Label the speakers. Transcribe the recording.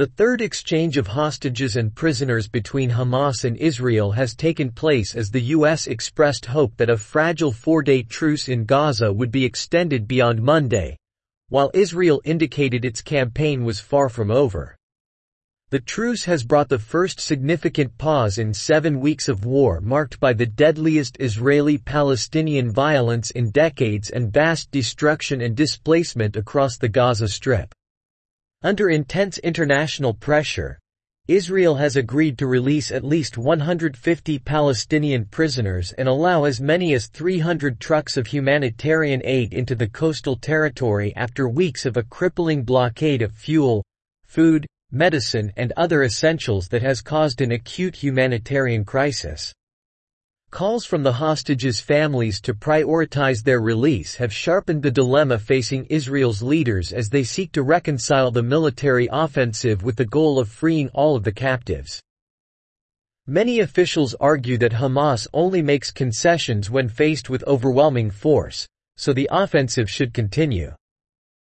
Speaker 1: The third exchange of hostages and prisoners between Hamas and Israel has taken place as the U.S. expressed hope that a fragile four-day truce in Gaza would be extended beyond Monday, while Israel indicated its campaign was far from over. The truce has brought the first significant pause in seven weeks of war marked by the deadliest Israeli-Palestinian violence in decades and vast destruction and displacement across the Gaza Strip. Under intense international pressure, Israel has agreed to release at least 150 Palestinian prisoners and allow as many as 300 trucks of humanitarian aid into the coastal territory after weeks of a crippling blockade of fuel, food, medicine and other essentials that has caused an acute humanitarian crisis. Calls from the hostages' families to prioritize their release have sharpened the dilemma facing Israel's leaders as they seek to reconcile the military offensive with the goal of freeing all of the captives. Many officials argue that Hamas only makes concessions when faced with overwhelming force, so the offensive should continue.